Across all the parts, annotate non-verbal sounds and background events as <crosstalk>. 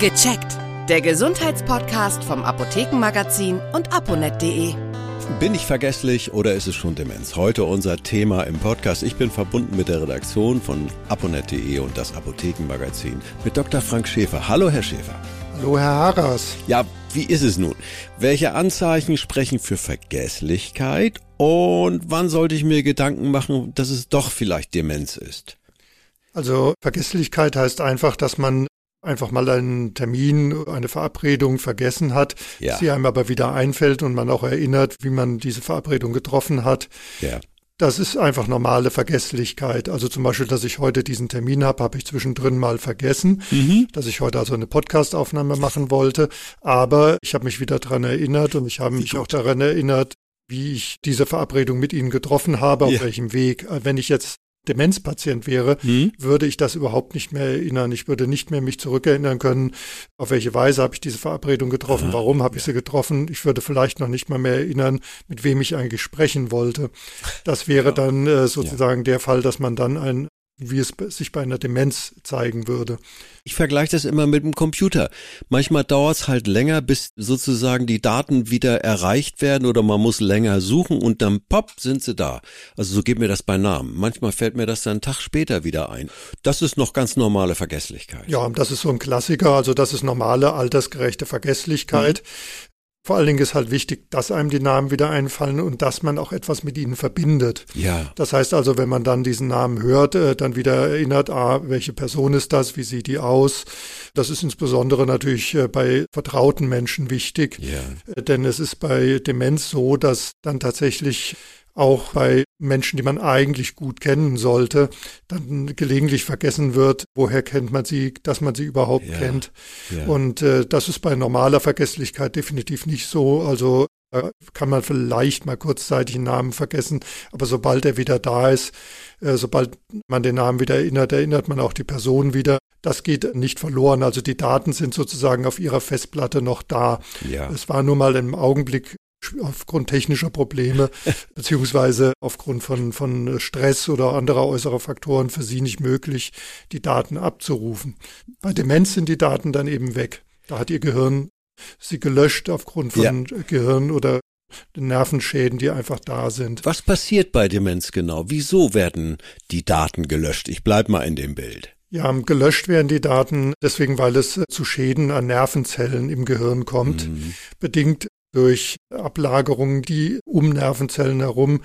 Gecheckt. Der Gesundheitspodcast vom Apothekenmagazin und aponet.de. Bin ich vergesslich oder ist es schon Demenz? Heute unser Thema im Podcast. Ich bin verbunden mit der Redaktion von aponet.de und das Apothekenmagazin mit Dr. Frank Schäfer. Hallo, Herr Schäfer. Hallo, Herr Haras. Ja, wie ist es nun? Welche Anzeichen sprechen für Vergesslichkeit und wann sollte ich mir Gedanken machen, dass es doch vielleicht Demenz ist? Also Vergesslichkeit heißt einfach, dass man einfach mal einen Termin, eine Verabredung vergessen hat, ja. sie einem aber wieder einfällt und man auch erinnert, wie man diese Verabredung getroffen hat. Ja. Das ist einfach normale Vergesslichkeit. Also zum Beispiel, dass ich heute diesen Termin habe, habe ich zwischendrin mal vergessen, mhm. dass ich heute also eine Podcastaufnahme machen wollte. Aber ich habe mich wieder daran erinnert und ich habe mich auch daran erinnert, wie ich diese Verabredung mit Ihnen getroffen habe, auf ja. welchem Weg. Wenn ich jetzt Demenzpatient wäre, hm? würde ich das überhaupt nicht mehr erinnern. Ich würde nicht mehr mich zurückerinnern können, auf welche Weise habe ich diese Verabredung getroffen, Aha. warum habe ich sie getroffen. Ich würde vielleicht noch nicht mal mehr erinnern, mit wem ich eigentlich sprechen wollte. Das wäre dann äh, sozusagen ja. der Fall, dass man dann ein wie es sich bei einer Demenz zeigen würde. Ich vergleiche das immer mit dem Computer. Manchmal dauert es halt länger, bis sozusagen die Daten wieder erreicht werden oder man muss länger suchen und dann pop sind sie da. Also so geht mir das bei Namen. Manchmal fällt mir das dann einen Tag später wieder ein. Das ist noch ganz normale Vergesslichkeit. Ja, das ist so ein Klassiker. Also das ist normale altersgerechte Vergesslichkeit. Vor allen Dingen ist halt wichtig, dass einem die Namen wieder einfallen und dass man auch etwas mit ihnen verbindet. Ja. Das heißt also, wenn man dann diesen Namen hört, äh, dann wieder erinnert, ah, welche Person ist das, wie sieht die aus? Das ist insbesondere natürlich äh, bei vertrauten Menschen wichtig. Ja. Äh, denn es ist bei Demenz so, dass dann tatsächlich auch bei Menschen, die man eigentlich gut kennen sollte, dann gelegentlich vergessen wird, woher kennt man sie, dass man sie überhaupt ja, kennt. Ja. Und äh, das ist bei normaler Vergesslichkeit definitiv nicht so. Also da kann man vielleicht mal kurzzeitig einen Namen vergessen, aber sobald er wieder da ist, äh, sobald man den Namen wieder erinnert, erinnert man auch die Person wieder. Das geht nicht verloren. Also die Daten sind sozusagen auf ihrer Festplatte noch da. Ja. Es war nur mal im Augenblick aufgrund technischer Probleme <laughs> beziehungsweise aufgrund von, von Stress oder anderer äußerer Faktoren für sie nicht möglich, die Daten abzurufen. Bei Demenz sind die Daten dann eben weg. Da hat ihr Gehirn sie gelöscht aufgrund von ja. Gehirn oder Nervenschäden, die einfach da sind. Was passiert bei Demenz genau? Wieso werden die Daten gelöscht? Ich bleibe mal in dem Bild. Ja, gelöscht werden die Daten deswegen, weil es zu Schäden an Nervenzellen im Gehirn kommt, mhm. bedingt durch Ablagerungen, die um Nervenzellen herum,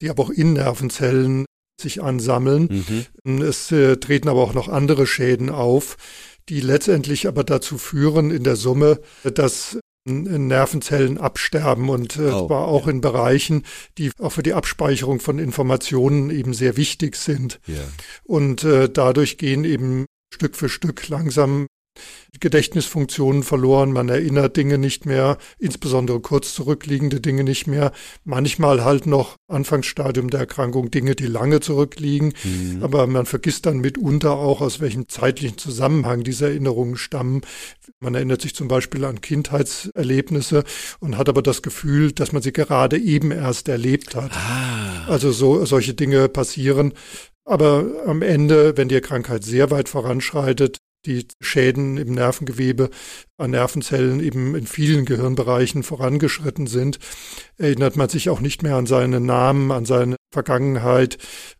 die aber auch in Nervenzellen sich ansammeln. Mhm. Es äh, treten aber auch noch andere Schäden auf, die letztendlich aber dazu führen in der Summe, dass Nervenzellen absterben und äh, oh, zwar auch in Bereichen, die auch für die Abspeicherung von Informationen eben sehr wichtig sind. Yeah. Und äh, dadurch gehen eben Stück für Stück langsam Gedächtnisfunktionen verloren, man erinnert Dinge nicht mehr, insbesondere kurz zurückliegende Dinge nicht mehr. Manchmal halt noch Anfangsstadium der Erkrankung Dinge, die lange zurückliegen, mhm. aber man vergisst dann mitunter auch, aus welchem zeitlichen Zusammenhang diese Erinnerungen stammen. Man erinnert sich zum Beispiel an Kindheitserlebnisse und hat aber das Gefühl, dass man sie gerade eben erst erlebt hat. Ah. Also so solche Dinge passieren. Aber am Ende, wenn die Krankheit sehr weit voranschreitet, die Schäden im Nervengewebe an Nervenzellen eben in vielen Gehirnbereichen vorangeschritten sind, erinnert man sich auch nicht mehr an seinen Namen, an seine Vergangenheit,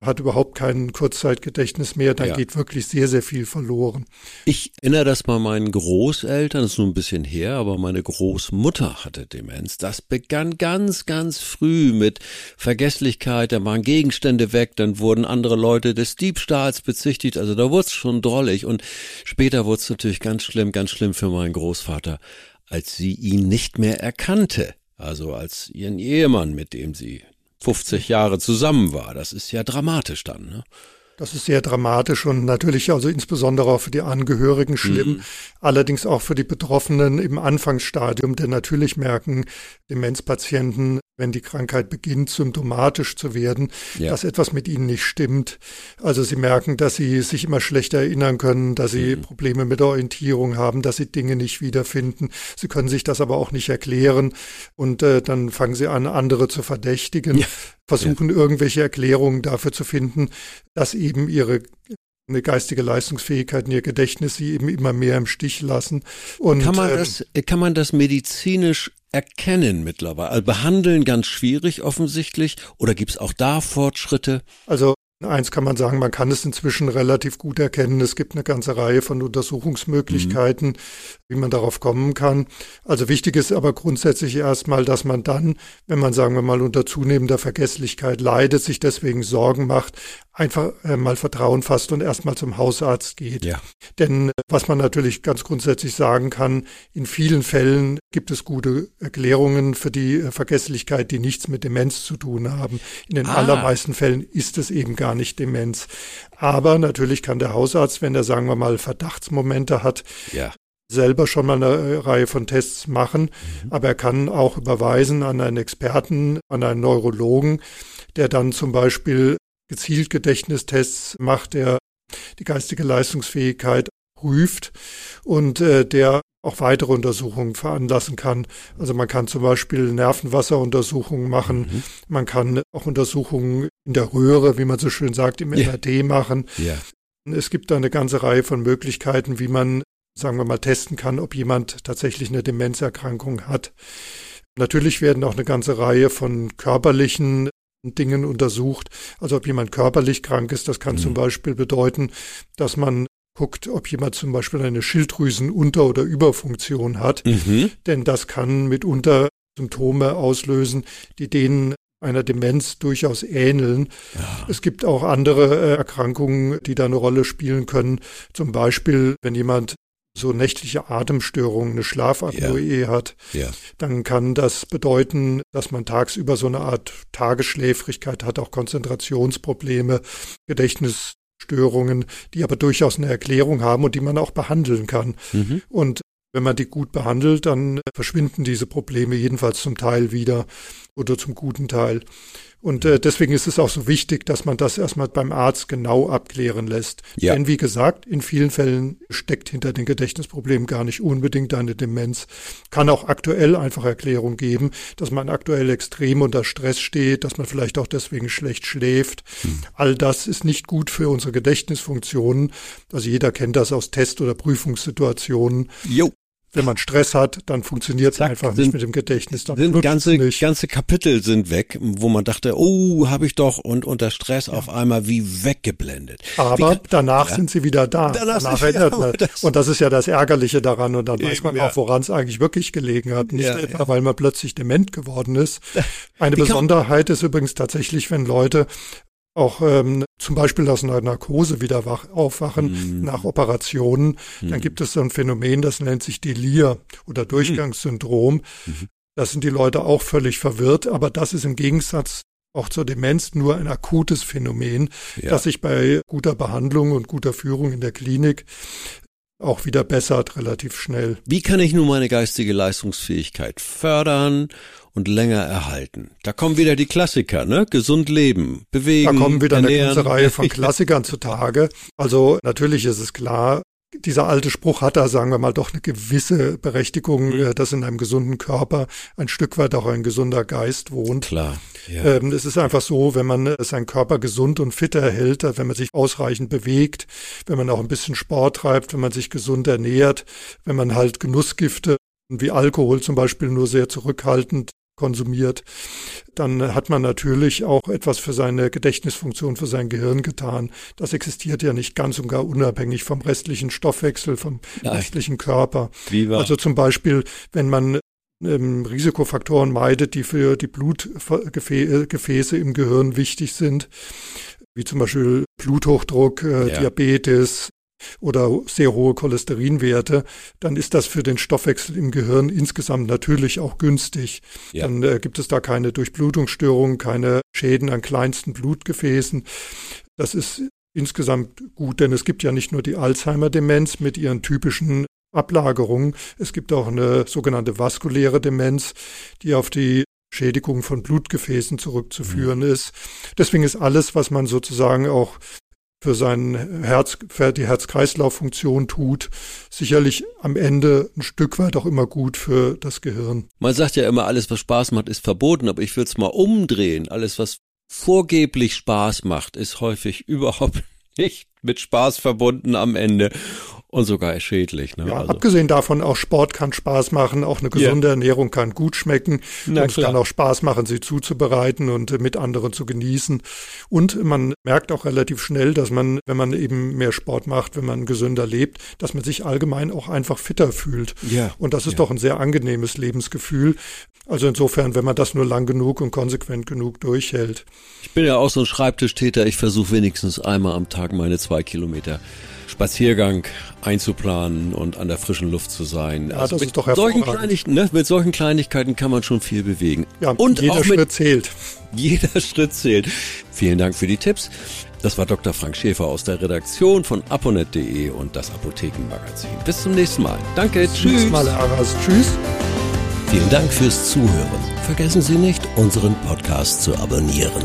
hat überhaupt kein Kurzzeitgedächtnis mehr, dann ja. geht wirklich sehr, sehr viel verloren. Ich erinnere das bei meinen Großeltern, das ist nur ein bisschen her, aber meine Großmutter hatte Demenz. Das begann ganz, ganz früh mit Vergesslichkeit, da waren Gegenstände weg, dann wurden andere Leute des Diebstahls bezichtigt, also da wurde es schon drollig und später wurde es natürlich ganz schlimm, ganz schlimm für meinen Großvater, als sie ihn nicht mehr erkannte. Also als ihren Ehemann, mit dem sie 50 Jahre zusammen war. Das ist ja dramatisch dann. Ne? Das ist sehr dramatisch und natürlich also insbesondere auch für die Angehörigen schlimm, mhm. allerdings auch für die Betroffenen im Anfangsstadium, denn natürlich merken Demenzpatienten, wenn die Krankheit beginnt, symptomatisch zu werden, ja. dass etwas mit ihnen nicht stimmt. Also sie merken, dass sie sich immer schlechter erinnern können, dass sie mhm. Probleme mit der Orientierung haben, dass sie Dinge nicht wiederfinden. Sie können sich das aber auch nicht erklären und äh, dann fangen sie an, andere zu verdächtigen, ja. versuchen ja. irgendwelche Erklärungen dafür zu finden, dass eben ihre eine geistige Leistungsfähigkeit in ihr Gedächtnis sie eben immer mehr im Stich lassen. Und, kann man das, kann man das medizinisch erkennen mittlerweile? Behandeln ganz schwierig offensichtlich oder gibt es auch da Fortschritte? Also Eins kann man sagen, man kann es inzwischen relativ gut erkennen. Es gibt eine ganze Reihe von Untersuchungsmöglichkeiten, mhm. wie man darauf kommen kann. Also wichtig ist aber grundsätzlich erstmal, dass man dann, wenn man sagen wir mal unter zunehmender Vergesslichkeit leidet, sich deswegen Sorgen macht, einfach äh, mal Vertrauen fasst und erstmal zum Hausarzt geht. Ja. Denn äh, was man natürlich ganz grundsätzlich sagen kann, in vielen Fällen gibt es gute Erklärungen für die äh, Vergesslichkeit, die nichts mit Demenz zu tun haben. In den ah. allermeisten Fällen ist es eben gar nicht Demenz. Aber natürlich kann der Hausarzt, wenn er, sagen wir mal, Verdachtsmomente hat, ja selber schon mal eine Reihe von Tests machen, mhm. aber er kann auch überweisen an einen Experten, an einen Neurologen, der dann zum Beispiel gezielt Gedächtnistests macht, der die geistige Leistungsfähigkeit prüft und äh, der auch weitere Untersuchungen veranlassen kann. Also man kann zum Beispiel Nervenwasseruntersuchungen machen, mhm. man kann auch Untersuchungen in der Röhre, wie man so schön sagt, im ja. MRT machen. Ja. Es gibt da eine ganze Reihe von Möglichkeiten, wie man, sagen wir mal, testen kann, ob jemand tatsächlich eine Demenzerkrankung hat. Natürlich werden auch eine ganze Reihe von körperlichen Dingen untersucht. Also ob jemand körperlich krank ist, das kann mhm. zum Beispiel bedeuten, dass man guckt, ob jemand zum Beispiel eine Schilddrüsenunter- oder Überfunktion hat. Mhm. Denn das kann mitunter Symptome auslösen, die denen einer Demenz durchaus ähneln. Ja. Es gibt auch andere äh, Erkrankungen, die da eine Rolle spielen können. Zum Beispiel, wenn jemand so nächtliche Atemstörungen, eine Schlafapnoe ja. hat, ja. dann kann das bedeuten, dass man tagsüber so eine Art Tagesschläfrigkeit hat, auch Konzentrationsprobleme, Gedächtnisstörungen, die aber durchaus eine Erklärung haben und die man auch behandeln kann. Mhm. Und wenn man die gut behandelt, dann verschwinden diese Probleme jedenfalls zum Teil wieder oder zum guten Teil. Und äh, deswegen ist es auch so wichtig, dass man das erstmal beim Arzt genau abklären lässt. Ja. Denn wie gesagt, in vielen Fällen steckt hinter den Gedächtnisproblemen gar nicht unbedingt eine Demenz. Kann auch aktuell einfach Erklärung geben, dass man aktuell extrem unter Stress steht, dass man vielleicht auch deswegen schlecht schläft. Hm. All das ist nicht gut für unsere Gedächtnisfunktionen. Also jeder kennt das aus Test- oder Prüfungssituationen. Jo wenn man Stress hat, dann funktioniert es einfach sind, nicht mit dem Gedächtnis. Dann sind ganze, nicht. ganze Kapitel sind weg, wo man dachte, oh, habe ich doch und unter Stress ja. auf einmal wie weggeblendet. Aber wie, danach ja? sind sie wieder da. Danach, danach erinnert man. Das und das ist ja das Ärgerliche daran. Und dann weiß man ja. auch, woran es eigentlich wirklich gelegen hat. Nicht etwa, weil man plötzlich dement geworden ist. <laughs> Eine Besonderheit ist übrigens tatsächlich, wenn Leute auch ähm, zum Beispiel aus einer Narkose wieder wach, aufwachen mhm. nach Operationen, mhm. dann gibt es so ein Phänomen, das nennt sich Delir oder mhm. Durchgangssyndrom. Mhm. Da sind die Leute auch völlig verwirrt, aber das ist im Gegensatz auch zur Demenz nur ein akutes Phänomen, ja. das sich bei guter Behandlung und guter Führung in der Klinik auch wieder bessert relativ schnell. Wie kann ich nun meine geistige Leistungsfähigkeit fördern und länger erhalten? Da kommen wieder die Klassiker, ne? Gesund leben, bewegen. Da kommen wieder ernähren. eine ganze Reihe von <laughs> Klassikern zutage. Also natürlich ist es klar, dieser alte Spruch hat da, sagen wir mal, doch eine gewisse Berechtigung, mhm. Äh, dass in einem gesunden Körper ein Stück weit auch ein gesunder Geist wohnt. Klar. Ja. Ähm, es ist einfach so, wenn man äh, seinen Körper gesund und fit erhält, wenn man sich ausreichend bewegt, wenn man auch ein bisschen Sport treibt, wenn man sich gesund ernährt, wenn man halt Genussgifte wie Alkohol zum Beispiel nur sehr zurückhaltend konsumiert, dann hat man natürlich auch etwas für seine Gedächtnisfunktion, für sein Gehirn getan. Das existiert ja nicht ganz und gar unabhängig vom restlichen Stoffwechsel, vom Nein. restlichen Körper. Also zum Beispiel, wenn man ähm, Risikofaktoren meidet, die für die Blutgefäße im Gehirn wichtig sind, wie zum Beispiel Bluthochdruck, äh, ja. Diabetes, oder sehr hohe Cholesterinwerte, dann ist das für den Stoffwechsel im Gehirn insgesamt natürlich auch günstig. Ja. Dann äh, gibt es da keine Durchblutungsstörungen, keine Schäden an kleinsten Blutgefäßen. Das ist insgesamt gut, denn es gibt ja nicht nur die Alzheimer-Demenz mit ihren typischen Ablagerungen, es gibt auch eine sogenannte vaskuläre Demenz, die auf die Schädigung von Blutgefäßen zurückzuführen mhm. ist. Deswegen ist alles, was man sozusagen auch für sein Herz, für die Herz-Kreislauf-Funktion tut, sicherlich am Ende ein Stück weit auch immer gut für das Gehirn. Man sagt ja immer, alles, was Spaß macht, ist verboten, aber ich will es mal umdrehen. Alles, was vorgeblich Spaß macht, ist häufig <laughs> überhaupt nicht mit Spaß verbunden am Ende und sogar schädlich. Ne? Ja, also. abgesehen davon, auch Sport kann Spaß machen, auch eine gesunde ja. Ernährung kann gut schmecken Na, und es kann auch Spaß machen, sie zuzubereiten und mit anderen zu genießen. Und man merkt auch relativ schnell, dass man, wenn man eben mehr Sport macht, wenn man gesünder lebt, dass man sich allgemein auch einfach fitter fühlt. Ja. Und das ist ja. doch ein sehr angenehmes Lebensgefühl. Also insofern, wenn man das nur lang genug und konsequent genug durchhält. Ich bin ja auch so ein Schreibtischtäter. Ich versuche wenigstens einmal am Tag meine zwei Kilometer Spaziergang einzuplanen und an der frischen Luft zu sein. Ja, also das mit ist doch solchen. Kleinigkeiten, ne, Mit solchen Kleinigkeiten kann man schon viel bewegen. Ja, und jeder Schritt mit zählt. jeder <laughs> Schritt zählt. Vielen Dank für die Tipps. Das war Dr. Frank Schäfer aus der Redaktion von aponet.de und das Apothekenmagazin. Bis zum nächsten Mal. Danke, Bis tschüss. Mal, Aras. Tschüss. Vielen Dank fürs Zuhören. Vergessen Sie nicht, unseren Podcast zu abonnieren.